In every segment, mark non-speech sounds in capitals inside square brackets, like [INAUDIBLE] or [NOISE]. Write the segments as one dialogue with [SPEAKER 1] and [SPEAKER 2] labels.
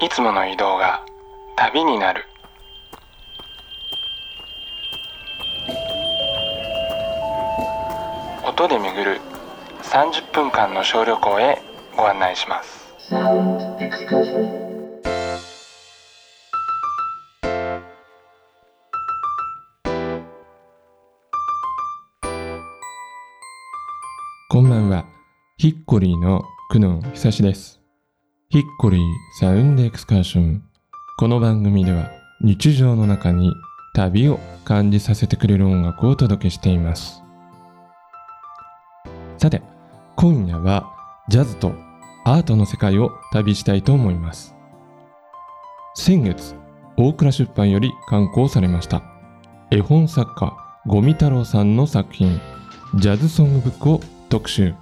[SPEAKER 1] いつもの移動が旅になる。音で巡る30分間の小旅行へご案内します。こんばんは。ヒッコリーの久野久志です。ヒッコリーサウンドエクスカーション。この番組では日常の中に旅を感じさせてくれる音楽をお届けしています。さて今夜はジャズとアートの世界を旅したいと思います。先月大倉出版より刊行されました。絵本作家五味太郎さんの作品ジャズソングブックを特集。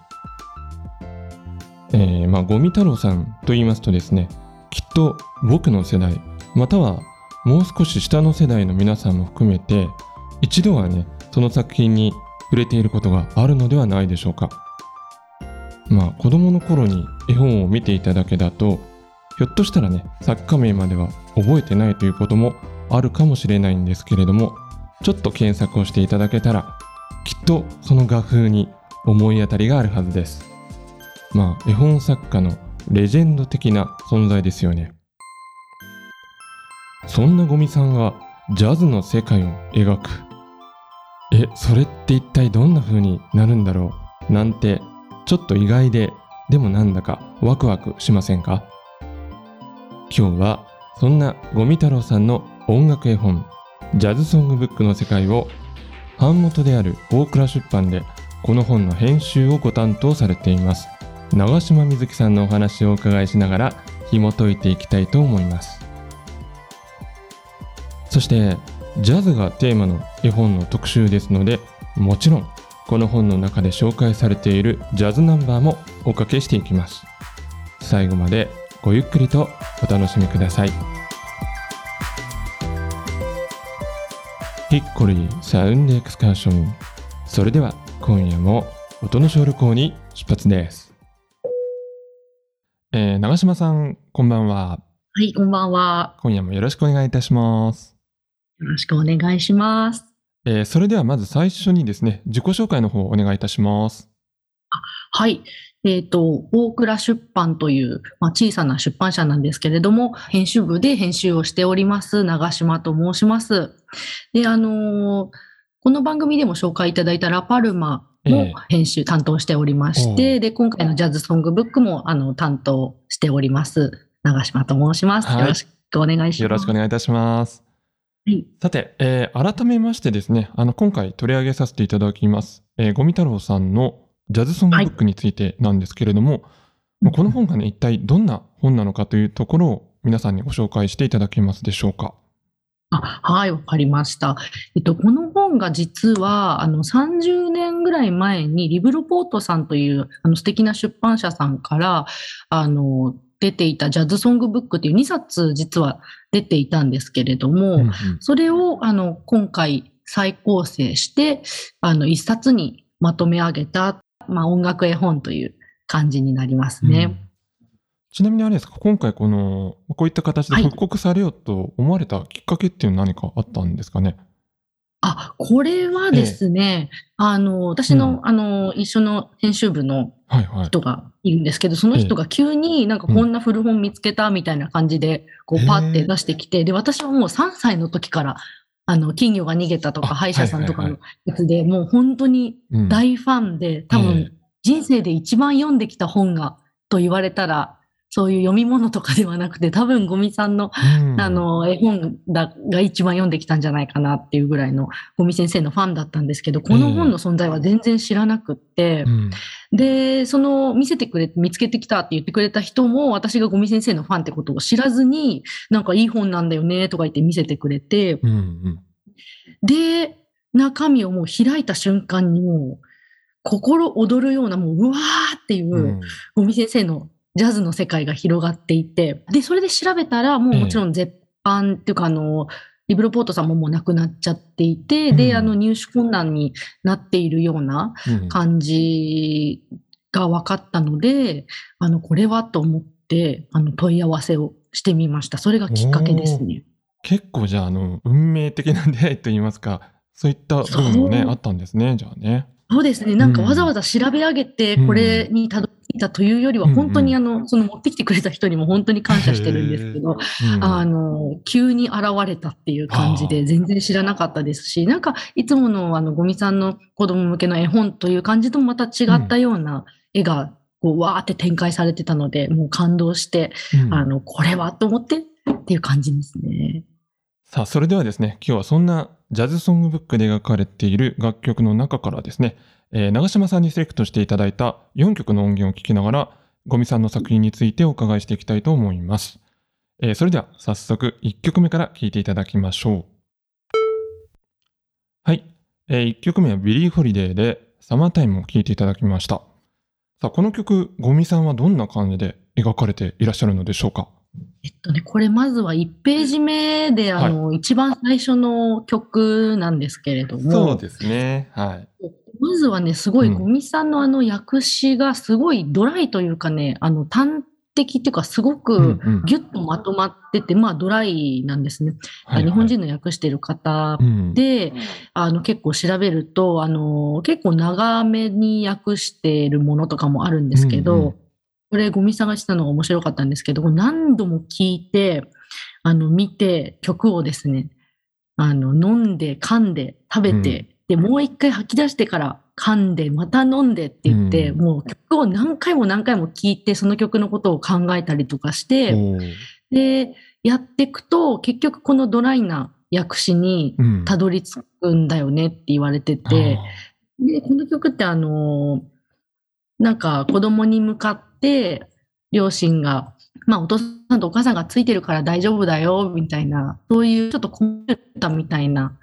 [SPEAKER 1] えー、まあ五味太郎さんと言いますとですねきっと僕の世代またはもう少し下の世代の皆さんも含めて一度はねその作品に触れていることがあるのではないでしょうか。まあ子供の頃に絵本を見ていただけだとひょっとしたらね作家名までは覚えてないということもあるかもしれないんですけれどもちょっと検索をしていただけたらきっとその画風に思い当たりがあるはずです。まあ絵本作家のレジェンド的な存在ですよね。そんなゴミさんがジャズの世界を描く。えそれって一体どんな風になるんだろうなんてちょっと意外ででもなんだかワクワクしませんか？今日はそんなゴミ太郎さんの音楽絵本ジャズソングブックの世界を版元である大倉出版でこの本の編集をご担当されています。長島瑞希さんのお話をお伺いしながら紐解いていきたいと思います。そしてジャズがテーマの絵本の特集ですのでもちろんこの本の中で紹介されているジャズナンバーもおかけしていきます。最後までごゆっくりとお楽しみください。ヒッコリーサウンドエクスカーション。それでは今夜も音の小旅行に出発です。えー、長島さんこんばんは
[SPEAKER 2] はいこんばんは
[SPEAKER 1] 今夜もよろしくお願いいたします
[SPEAKER 2] よろしくお願いします
[SPEAKER 1] えー、それではまず最初にですね、自己紹介の方をお願いいたします。
[SPEAKER 2] はい。えっ、ー、と、大倉出版という、まあ、小さな出版社なんですけれども、編集部で編集をしております、長島と申します。で、あのー、この番組でも紹介いただいたラパルマも編集、担当しておりまして、で、今回のジャズソングブックも、あの、担当しております、長島と申します。はい、よろしくお願いします。
[SPEAKER 1] よろしくお願いいたします。はい、さて、えー、改めましてですね、あの、今回取り上げさせていただきます、えー、ゴミ太郎さんのジャズソングブックについてなんですけれども、はい、この本がね、一体どんな本なのかというところを皆さんにご紹介していただけますでしょうか？
[SPEAKER 2] あはい、わかりました。えっと、この本が実は、あの、30年ぐらい前に、リブロポートさんという、あの、素敵な出版社さんから、あの、出ていたジャズソングブックっていう2冊実は出ていたんですけれども、うんうん、それをあの今回再構成してあの1冊にまとめ上げた、まあ、音楽絵本という感じになりますね。うん
[SPEAKER 1] ちなみにあれですか、今回この、こういった形で復刻されようと思われたきっかけっていうのは何かあったんですかね？
[SPEAKER 2] あ、これはですね、ええ、あの、私の、うん、あの、一緒の編集部の人がいるんですけど、はいはい、その人が急になんかこんな古本見つけたみたいな感じで、こうパーって出してきて、で、私はもう3歳の時から、あの、金魚が逃げたとか、歯医者さんとかのやつで、もう本当に大ファンで、多分、人生で一番読んできた本が、と言われたら、そういう読み物とかではなくて、多分ゴミさんの、うん、あの、絵本だが一番読んできたんじゃないかなっていうぐらいのゴミ先生のファンだったんですけど、この本の存在は全然知らなくって、うん、で、その見せてくれ、見つけてきたって言ってくれた人も、私がゴミ先生のファンってことを知らずに、なんかいい本なんだよねとか言って見せてくれて、うんうん、で、中身をもう開いた瞬間にもう、心躍るようなもう、うわーっていう、ゴミ先生のジャズの世界が広がっていて、で、それで調べたら、もうもちろん絶版っていうか、あの、リブロポートさんももう亡くなっちゃっていて、うん、で、あの、入手困難になっているような感じが分かったので、うん、あの、これはと思って、あの、問い合わせをしてみました。それがきっかけですね。
[SPEAKER 1] 結構じゃあ、あの、運命的な出会いといいますか、そういった部分もね、あったんですね、じゃあね。
[SPEAKER 2] そうですね。なんかわざわざ調べ上げて、これにたどいたというよりは、本当にあの、その持ってきてくれた人にも本当に感謝してるんですけど、あの、急に現れたっていう感じで、全然知らなかったですし、なんか、いつものあの、ゴミさんの子供向けの絵本という感じとまた違ったような絵が、こう、わーって展開されてたので、もう感動して、あの、これはと思ってっていう感じですね。
[SPEAKER 1] さあ、それではですね、今日はそんなジャズソングブックで描かれている楽曲の中からですね、えー、長島さんにセレクトしていただいた4曲の音源を聴きながら、ゴミさんの作品についてお伺いしていきたいと思います。えー、それでは早速1曲目から聴いていただきましょう。はい、えー、1曲目はビリー・ホリデーで Summertime を聴いていただきました。さあ、この曲、ゴミさんはどんな感じで描かれていらっしゃるのでしょうか？
[SPEAKER 2] えっとね、これまずは1ページ目で、あの、はい、一番最初の曲なんですけれども。
[SPEAKER 1] そうですね。はい。
[SPEAKER 2] まずはね、すごい、ゴミさんのあの訳詞がすごいドライというかね、あの、端的っていうか、すごくギュッとまとまってて、うんうん、まあ、ドライなんですね。はいはい、日本人の訳してる方で、うん、あの、結構調べると、あの、結構長めに訳してるものとかもあるんですけど、うんうんこれゴミ探したのが面白かったんですけど、何度も聞いて、あの、見て、曲をですね、あの、飲んで、噛んで、食べて、うん、で、もう一回吐き出してから噛んで、また飲んでって言って、うん、もう曲を何回も何回も聴いて、その曲のことを考えたりとかして、で、やっていくと、結局このドライな訳詞にたどり着くんだよねって言われてて、うん、で、この曲ってあの、なんか子供に向かって、両親が、まあお父さんとお母さんがついてるから大丈夫だよ、みたいな、そういうちょっとコンピューターみたいな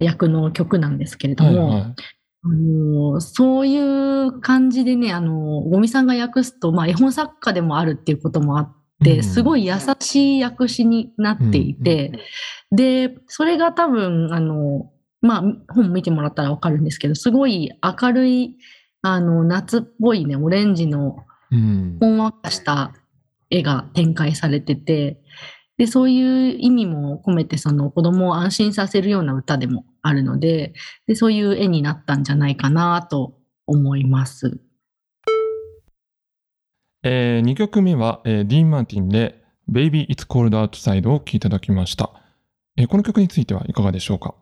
[SPEAKER 2] 役の曲なんですけれども、あのそういう感じでね、あの、ゴミさんが訳すと、まあ絵本作家でもあるっていうこともあって、すごい優しい訳詞になっていて、で、それが多分、あの、まあ本見てもらったらわかるんですけど、すごい明るい、あの、夏っぽいね、オレンジのほんわかした絵が展開されてて、で、そういう意味も込めて、その子供を安心させるような歌でもあるので、でそういう絵になったんじゃないかなと思います。
[SPEAKER 1] えー、2曲目は、えー、ディーン・マーティンで Baby It's Cold Outside を聴いていただきました、えー。この曲についてはいかがでしょうか？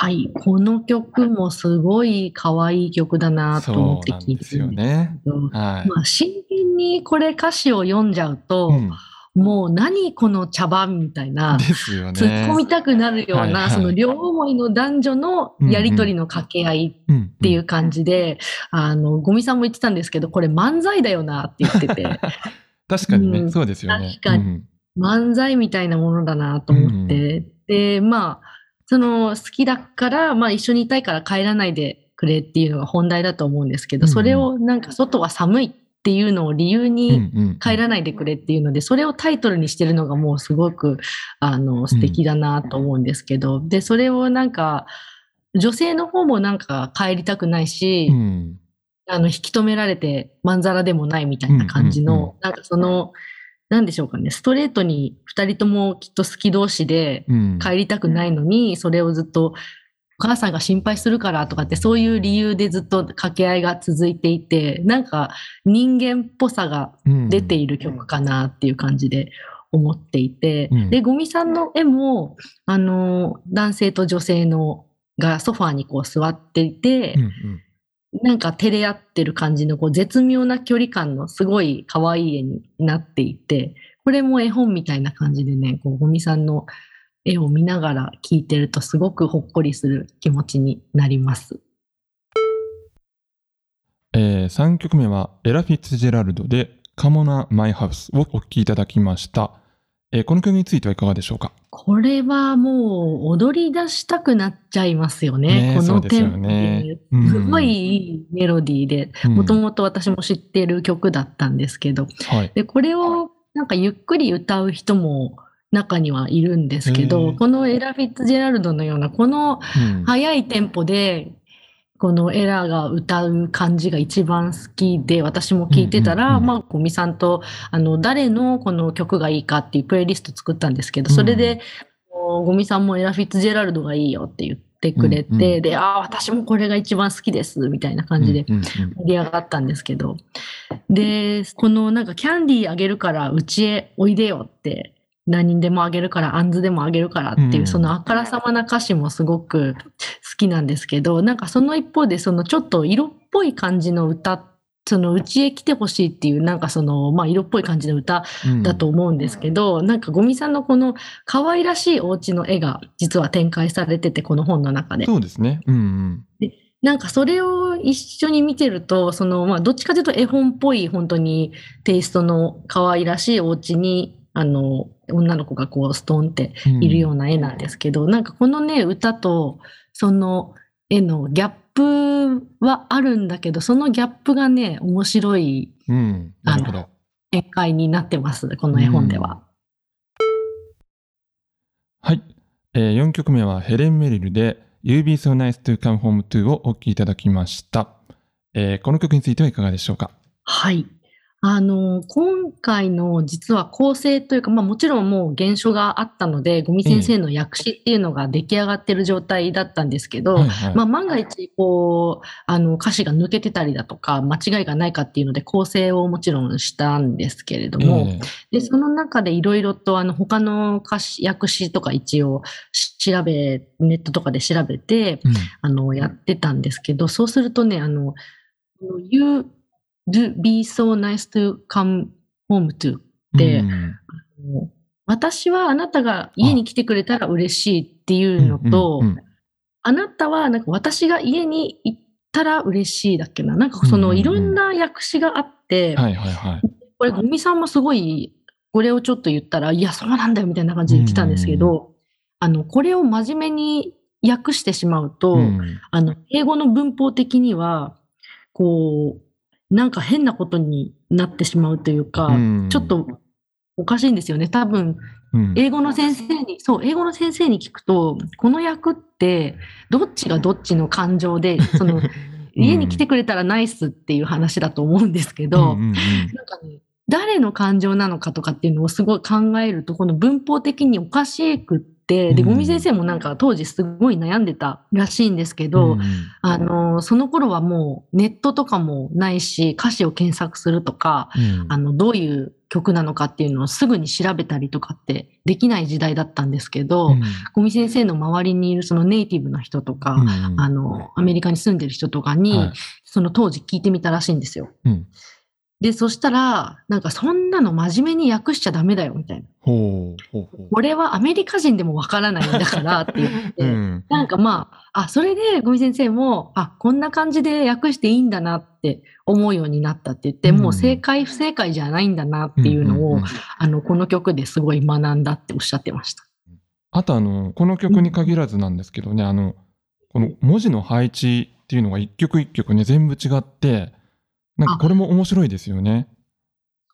[SPEAKER 2] はい、この曲もすごい可愛い曲だなと思って聞いてるんですけど、ね。はい、まあ、真剣にこれ歌詞を読んじゃうと、うん。もう何この茶番みたいな、ですよね、突っ込みたくなるような、はいはい、その両思いの男女のやりとりの掛け合いっていう感じで、あの、ゴミさんも言ってたんですけど、これ漫才だよなって言ってて。[LAUGHS]
[SPEAKER 1] 確かにね、うん、そうですよ
[SPEAKER 2] ね。確かに。漫才みたいなものだなと思って、うん、で、まあ、その好きだから、まあ一緒にいたいから帰らないでくれっていうのが本題だと思うんですけど、それをなんか外は寒いっていうのを理由に帰らないでくれっていうので、それをタイトルにしてるのがもうすごくあの素敵だなと思うんですけど、で、それをなんか女性の方もなんか帰りたくないし、あの引き止められてまんざらでもないみたいな感じの、なんかその、なんでしょうかね、ストレートに2人ともきっと好き同士で帰りたくないのに、うん、それをずっとお母さんが心配するからとかってそういう理由でずっと掛け合いが続いていて、なんか人間っぽさが出ている曲かなっていう感じで思っていて、うん、で、ゴミさんの絵も、あの、男性と女性のがソファーにこう座っていて、うんうんなんか照れ合ってる感じのこう絶妙な距離感のすごい可愛い絵になっていて、これも絵本みたいな感じでね、こう、ゴミさんの絵を見ながら聞いてるとすごくほっこりする気持ちになります。
[SPEAKER 1] えー、3曲目はエラ・フィッツジェラルドでカモナ・マイ・ハウスをお聴きいただきました。えー、この曲についてはいかがでしょうか？
[SPEAKER 2] これはもう踊り出したくなっちゃいますよね。ねこのテンポ。で、すごいいいメロディーで、もともと私も知ってる曲だったんですけど、はい、でこれをなんかゆっくり歌う人も中にはいるんですけど、このエラ・フィッツジェラルドのようなこの速いテンポでこのエラが歌う感じが一番好きで、私も聞いてたら、うんうんうん、まあ、ゴミさんと、あの、誰のこの曲がいいかっていうプレイリスト作ったんですけど、それで、うん、ゴミさんもエラ・フィッツジェラルドがいいよって言ってくれて、うんうん、で、ああ、私もこれが一番好きです、みたいな感じで盛り上がったんですけど、で、このなんかキャンディーあげるからうちへおいでよって何人でもあげるから、あんずでもあげるからっていう、そのあからさまな歌詞もすごく好きなんですけど、なんかその一方で、そのちょっと色っぽい感じの歌、そのうちへ来てほしいっていう、なんかその、まあ色っぽい感じの歌だと思うんですけど、うん、なんかゴミさんのこの可愛らしいお家の絵が実は展開されてて、この本の中で。
[SPEAKER 1] そうですね。うん、うん、
[SPEAKER 2] でなんかそれを一緒に見てると、その、まあ、どっちかというと絵本っぽい本当にテイストの可愛らしいお家にあの、女の子がこうストンっているような絵なんですけど、うん、なんかこのね、歌とその絵のギャップはあるんだけど、そのギャップがね、面白い、
[SPEAKER 1] うん、なるほど。
[SPEAKER 2] 展開になってます、この絵本では。うん、
[SPEAKER 1] はい、えー。4曲目はヘレン・メリルで You Be So Nice to Come Home To をお聴きいただきました、えー。この曲についてはいかがでしょうか？
[SPEAKER 2] はい。あの、今回の実は構成というか、まあもちろんもう原書があったので、五味先生の訳詞っていうのが出来上がってる状態だったんですけど、はいはい、まあ万が一、こう、あの歌詞が抜けてたりだとか、間違いがないかっていうので構成をもちろんしたんですけれども、えー、で、その中でいろいろとあの他の歌詞、訳詞とか一応調べ、ネットとかで調べて、うん、あの、やってたんですけど、そうするとね、あの、言う、do be so nice to come home to って、うん、私はあなたが家に来てくれたら嬉しいっていうのと、あなたはなんか私が家に行ったら嬉しいだっけな。なんかそのいろんな訳詞があって、これ、ゴミさんもすごい、これをちょっと言ったら、いや、そうなんだよみたいな感じで言ってたんですけど、あの、これを真面目に訳してしまうと、うん、あの、英語の文法的には、こう、なんか変なことになってしまうというか、うん、ちょっとおかしいんですよね。多分、英語の先生に、そう、英語の先生に聞くと、この役って、どっちがどっちの感情で、[LAUGHS] その、家に来てくれたらナイスっていう話だと思うんですけど、なんかね、誰の感情なのかとかっていうのをすごい考えると、この文法的におかしくって、で、ゴミ先生もなんか当時すごい悩んでたらしいんですけど、うん、あの、その頃はもうネットとかもないし、歌詞を検索するとか、うん、あの、どういう曲なのかっていうのをすぐに調べたりとかってできない時代だったんですけど、うん、ゴミ先生の周りにいるそのネイティブの人とか、あの、アメリカに住んでる人とかに、はい、その当時聞いてみたらしいんですよ。で、そしたら、なんかそんなの真面目に訳しちゃダメだよ、みたいな。ほうほうほう。俺はアメリカ人でもわからないんだから [LAUGHS] って言って、うん、なんかまあ、あ、それでゴミ先生も、あ、こんな感じで訳していいんだなって思うようになったって言って、うん、もう正解不正解じゃないんだなっていうのを、うんうんうん、あの、この曲ですごい学んだっておっしゃってました。
[SPEAKER 1] あとあの、この曲に限らずなんですけどね、あの、この文字の配置っていうのが一曲一曲ね、全部違って、なんかこれも面白いですよね。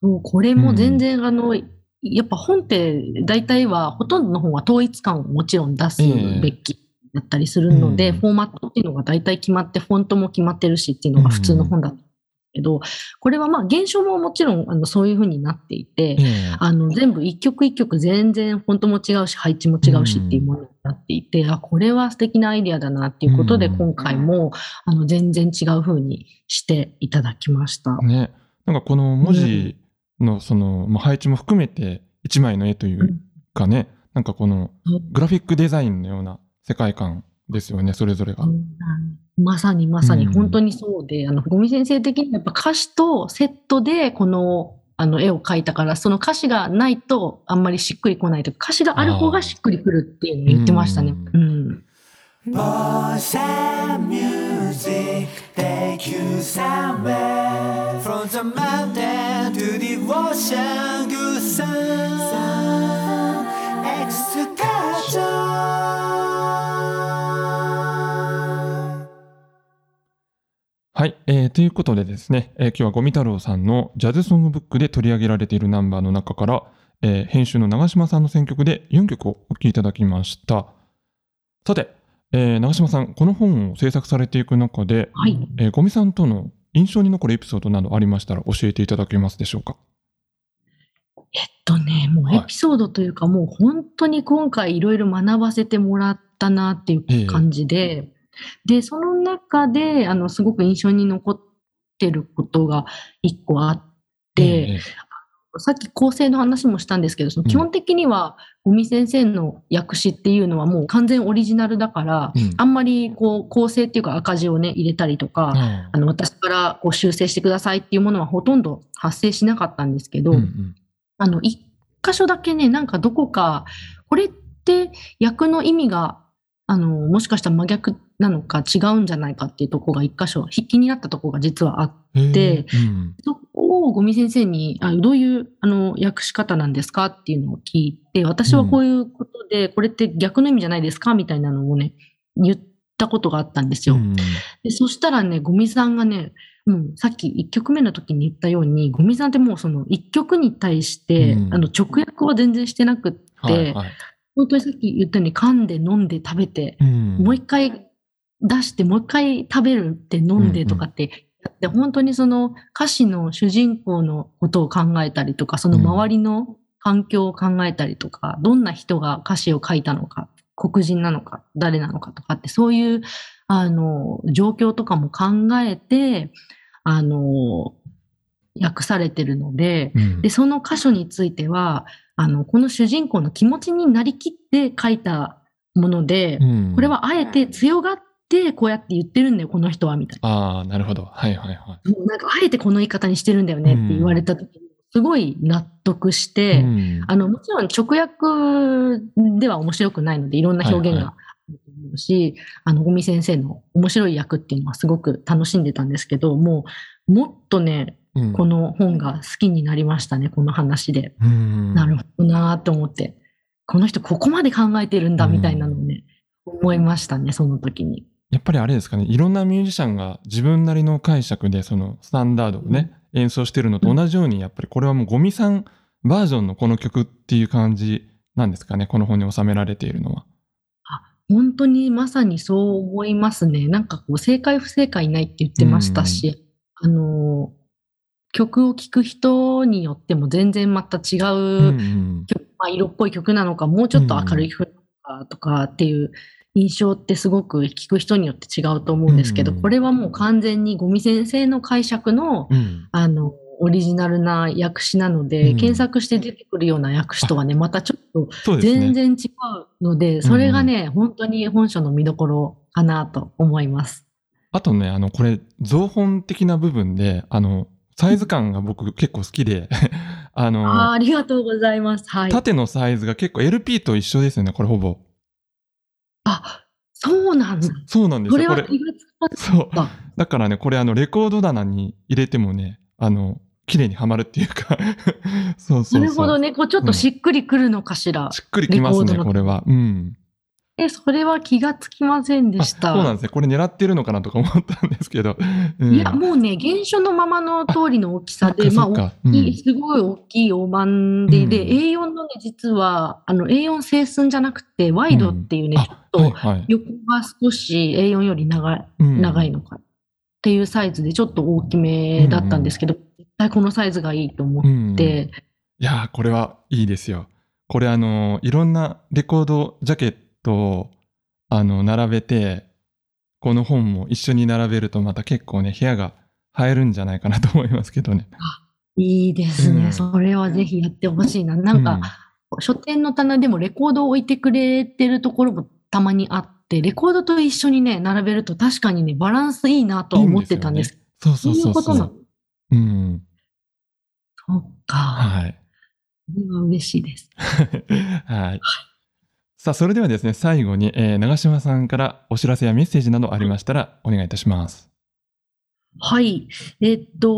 [SPEAKER 2] そう、これも全然、うん、あの、やっぱ本って大体は、ほとんどの本は統一感をもちろん出すべきだったりするので、えーうん、フォーマットっていうのが大体決まって、フォントも決まってるしっていうのが普通の本だとけど、これはまあ現象ももちろんあのそういうふうになっていて、あの全部一曲一曲全然フォントも違うし配置も違うしっていうものになっていて、あ、これは素敵なアイディアだなっていうことで今回もあの全然違うふうにしていただきました。
[SPEAKER 1] ね。なんかこの文字のその、まあ、配置も含めて一枚の絵というかね、なんかこのグラフィックデザインのような世界観ですよね、それぞれが。
[SPEAKER 2] まさにまさに本当にそうで、うん、あの、ゴミ先生的にやっぱ歌詞とセットでこのあの絵を描いたから、その歌詞がないとあんまりしっくりこないとか、歌詞がある方がしっくりくるっていうのを言ってましたね。うん。はい、えー、ということでですね、えー、今日はゴミ太郎さんのジャズソングブックで取り上げられているナンバーの中から、えー、編集の長島さんの選曲で4曲をお聴きいただきました。さて、
[SPEAKER 1] えー、長島さん、この本を制作されていく中で、はい、えー、ゴミさんとの印象に残るエピソードなどありましたら教えていただけますでしょうか？
[SPEAKER 2] えっとね、もうエピソードというか、はい、もう本当に今回いろいろ学ばせてもらったなっていう感じで、えー、で、その中で、あの、すごく印象に残ってることが一個あって、えー、さっき構成の話もしたんですけど、その基本的には、五味先生の訳詞っていうのはもう完全オリジナルだから、うん、あんまりこう構成っていうか赤字をね、入れたりとか、うん、あの私からこう修正してくださいっていうものはほとんど発生しなかったんですけど、うんうん、あの、一箇所だけね、なんかどこか、これって訳の意味が、あの、もしかしたら真逆なのか違うんじゃないかっていうところが一箇所、筆記になったところが実はあって、うん、そこを五味先生にあどういうあの訳し方なんですかっていうのを聞いて、私はこういうことで、これって逆の意味じゃないですかみたいなのをね、言ったことがあったんですよ。うん、でそしたらね、五味さんがね、うん、さっき1曲目の時に言ったように、五味さんってもうその1曲に対して、うん、あの直訳は全然してなくって、はいはい、本当にさっき言ったように噛んで飲んで食べて、うん、もう一回出して、もう一回食べるって飲んでとかってやって、本当にその歌詞の主人公のことを考えたりとか、その周りの環境を考えたりとか、どんな人が歌詞を書いたのか、黒人なのか、誰なのかとかって、そういう、あの、状況とかも考えて、あの、訳されてるので、うん、で、その箇所については、あの、この主人公の気持ちになりきって書いたもので、うん、これはあえて強がってこうやって言ってるんだよ、この人は、みたいな。
[SPEAKER 1] ああ、なるほど。はいはいはい。
[SPEAKER 2] なんか、あえてこの言い方にしてるんだよねって言われた時に、すごい納得して、うん、あの、もちろん直訳では面白くないので、いろんな表現がうし、あの、五味先生の面白い役っていうのはすごく楽しんでたんですけど、もう、もっとね、うん、この本が好きになりましたね、この話で。なるほどなと思って。この人ここまで考えてるんだみたいなのをね、思いましたね、その時に。
[SPEAKER 1] やっぱりあれですかね、いろんなミュージシャンが自分なりの解釈でそのスタンダードをね、うん、演奏してるのと同じように、やっぱりこれはもうゴミさんバージョンのこの曲っていう感じなんですかね、この本に収められているのは。
[SPEAKER 2] 本当にまさにそう思いますね。なんかこう、正解不正解ないって言ってましたし、あの、曲を聴く人によっても全然また違う、うんまあ、色っぽい曲なのか、もうちょっと明るい曲なのかとかっていう印象ってすごく聴く人によって違うと思うんですけど、これはもう完全に五味先生の解釈の、あの、オリジナルな訳詞なので、うん、検索して出てくるような訳詞とはね、またちょっと全然違うので、そ、ね,、れがね、うん、本当に本書の見どころかなと思います。
[SPEAKER 1] あとね、あの、これ、造本的な部分で、あの、サイズ感が僕結構好きで [LAUGHS] あの
[SPEAKER 2] あ、ありがとうございます。はい。
[SPEAKER 1] 縦のサイズが結構 LP と一緒ですよね、これほぼ。
[SPEAKER 2] あ、そうなんだ。
[SPEAKER 1] そうなんですよ。
[SPEAKER 2] これは気がつか
[SPEAKER 1] そう。だからね、これあの、レコード棚に入れてもね、あの、綺麗にはまるっていうか [LAUGHS] そうそう
[SPEAKER 2] なるほどね。こうちょっとしっくりくるのかしら。
[SPEAKER 1] うん、しっくりきますね、これは。うん。
[SPEAKER 2] え、それは気がつきませんでした。
[SPEAKER 1] そうなんですね。これ狙ってるのかなとか思ったんですけど。
[SPEAKER 2] うん、いや、もうね、原書のままの通りの大きさで、まあ、大きい、すごい大きい大判で、うん、で、A4 のね、実は、あの、A4 清寸じゃなくて、ワイドっていうね、ちょっと横が少し A4 より長い、長いのかっていうサイズで、ちょっと大きめだったんですけど、絶対このサイズがいいと思って。
[SPEAKER 1] いやこれはいいですよ。これあの、いろんなレコードジャケットあの、並べて、この本も一緒に並べるとまた結構ね、部屋が映えるんじゃないかなと思いますけどね。
[SPEAKER 2] いいですね、うん、それはぜひやってほしいな。なんか、うん、書店の棚でもレコードを置いてくれてるところもたまにあって、レコードと一緒にね、並べると確かにね、バランスいいなと思ってたんです。いい
[SPEAKER 1] ですね、そうそうそうそう。いうことなのうん。
[SPEAKER 2] そっか。はい。それは嬉しいです。[LAUGHS]
[SPEAKER 1] はい。さあ、それではですね、最後に、えー、長島さんからお知らせやメッセージなどありましたらお願いいたします。
[SPEAKER 2] はい。えっと、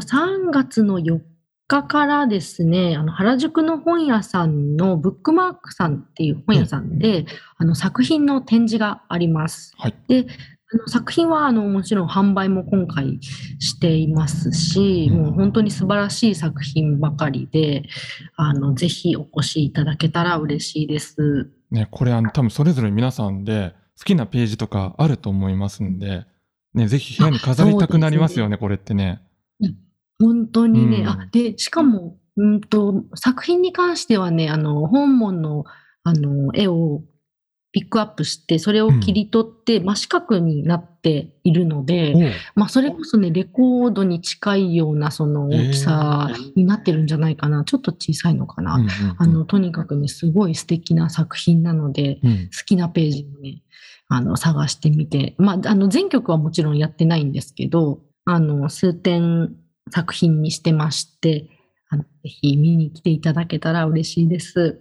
[SPEAKER 2] 3月の4日からですね、あの原宿の本屋さんのブックマークさんっていう本屋さんで、うん、あの作品の展示があります。はい、で、あの作品はあのもちろん販売も今回していますし、もう本当に素晴らしい作品ばかりで、あのぜひお越しいただけたら嬉しいです。
[SPEAKER 1] ね、これあの多分それぞれ皆さんで好きなページとかあると思いますんで、ね、ぜひ部屋に飾りたくなりますよね、ねこれってね。
[SPEAKER 2] 本当にね、うん、あ、で、しかも、うんと、作品に関してはね、あの、本物の、あの、絵をピックアップして、それを切り取って、真四角になっているので、うん、まあ、それこそね、レコードに近いような、その大きさになってるんじゃないかな。ちょっと小さいのかな。あの、とにかくね、すごい素敵な作品なので、うん、好きなページをね、あの、探してみて、まあ、あの、全曲はもちろんやってないんですけど、あの、数点作品にしてまして、あのぜひ見に来ていただけたら嬉しいです。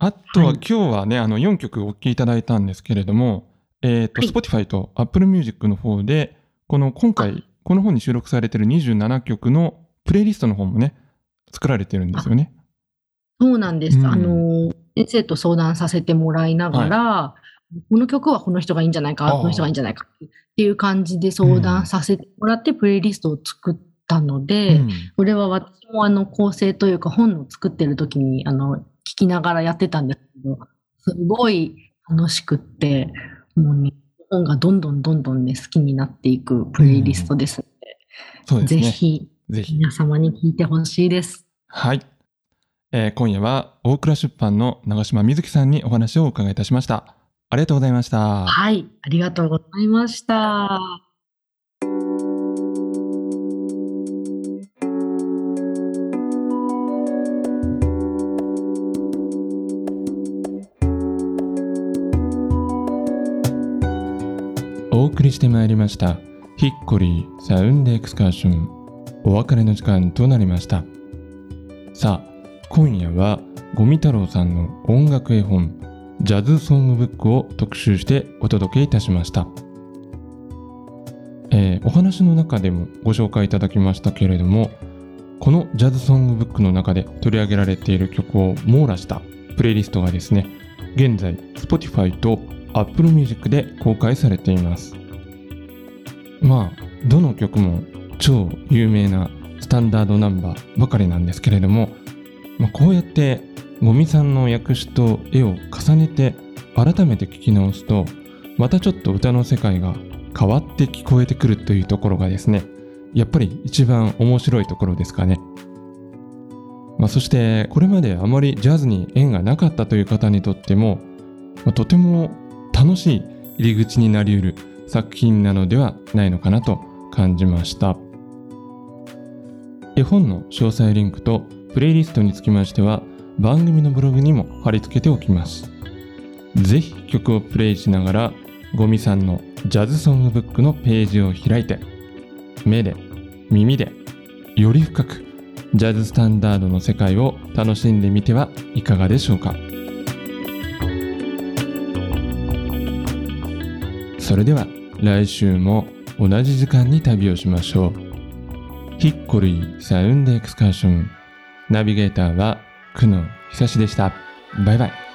[SPEAKER 1] あとは、はい、今日はね、あの4曲お聴きいただいたんですけれども、えっ、ー、と、はい、Spotify と Apple Music の方で、この今回、この本に収録されている27曲のプレイリストの方もね、作られてるんですよね。
[SPEAKER 2] そうなんです。うん、あの、先生と相談させてもらいながら、はい、この曲はこの人がいいんじゃないか、この人がいいんじゃないかっていう感じで相談させてもらって、プレイリストを作ったので、うん、これは私もあの構成というか本を作ってる時にあの聞きながらやってたんですけど、すごい楽しくって、もうね、本がどんどんどんどんね、好きになっていくプレイリストですので、うん、でね、ぜひ、ぜひ皆様に聞いてほしいです。
[SPEAKER 1] はい。えー、今夜は大倉出版の長島瑞希さんにお話をお伺いいたしました。ありがとうございました。
[SPEAKER 2] はい、ありがとうございました。
[SPEAKER 1] りしてまいりました。ヒッコリーサウンドエクスカーション。お別れの時間となりました。さあ今夜はゴミ太郎さんの音楽絵本ジャズソングブックを特集してお届けいたしました、えー、お話の中でもご紹介いただきましたけれどもこのジャズソングブックの中で取り上げられている曲を網羅したプレイリストがですね現在 Spotify と Apple Music で公開されています。まあ、どの曲も超有名なスタンダードナンバーばかりなんですけれども、まあ、こうやってゴミさんの訳詞と絵を重ねて改めて聞き直すと、またちょっと歌の世界が変わって聞こえてくるというところがですね、やっぱり一番面白いところですかね。まあ、そしてこれまであまりジャズに縁がなかったという方にとっても、まあ、とても楽しい入り口になりうる作品なのではないのかなと感じました。絵本の詳細リンクとプレイリストにつきましては番組のブログにも貼り付けておきます。ぜひ曲をプレイしながらゴミさんのジャズソングブックのページを開いて目で耳でより深くジャズスタンダードの世界を楽しんでみてはいかがでしょうか。それでは来週も同じ時間に旅をしましょう。ヒッコリーサウンドエクスカーション。ナビゲーターは久野久志でした。バイバイ。